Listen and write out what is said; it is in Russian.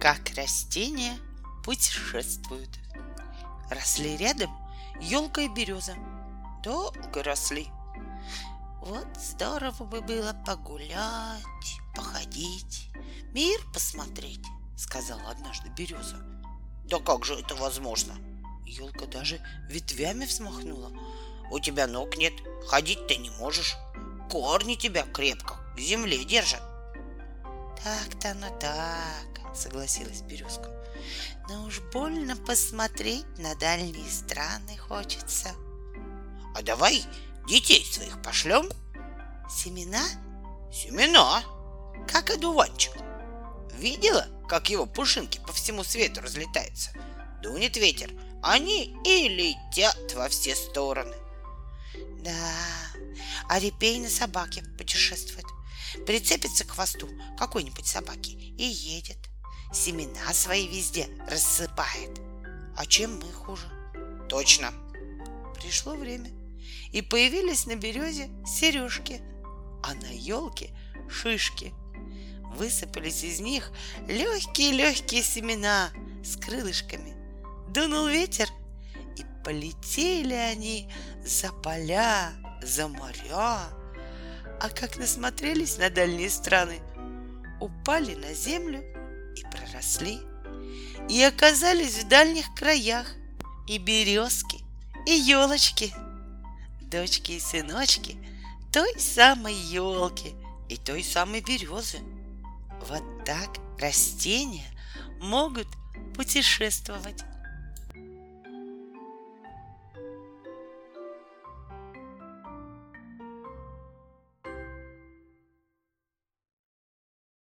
как растения путешествуют. Росли рядом елка и береза. Долго росли. Вот здорово бы было погулять, походить, мир посмотреть, сказала однажды береза. Да как же это возможно? Елка даже ветвями взмахнула. У тебя ног нет, ходить ты не можешь. Корни тебя крепко к земле держат. Так-то оно так, согласилась Березка. Но уж больно посмотреть на дальние страны хочется. А давай детей своих пошлем? Семена? Семена, как одуванчик. Видела, как его пушинки по всему свету разлетаются? Дунет ветер, они и летят во все стороны. Да, а репей на собаке путешествует. Прицепится к хвосту какой-нибудь собаки и едет. Семена свои везде рассыпает. А чем мы хуже? Точно. Пришло время, и появились на березе сережки, а на елке шишки. Высыпались из них легкие-легкие семена с крылышками. Дунул ветер, и полетели они за поля, за моря. А как насмотрелись на дальние страны, упали на землю и проросли, и оказались в дальних краях и березки, и елочки, дочки и сыночки той самой елки и той самой березы. Вот так растения могут путешествовать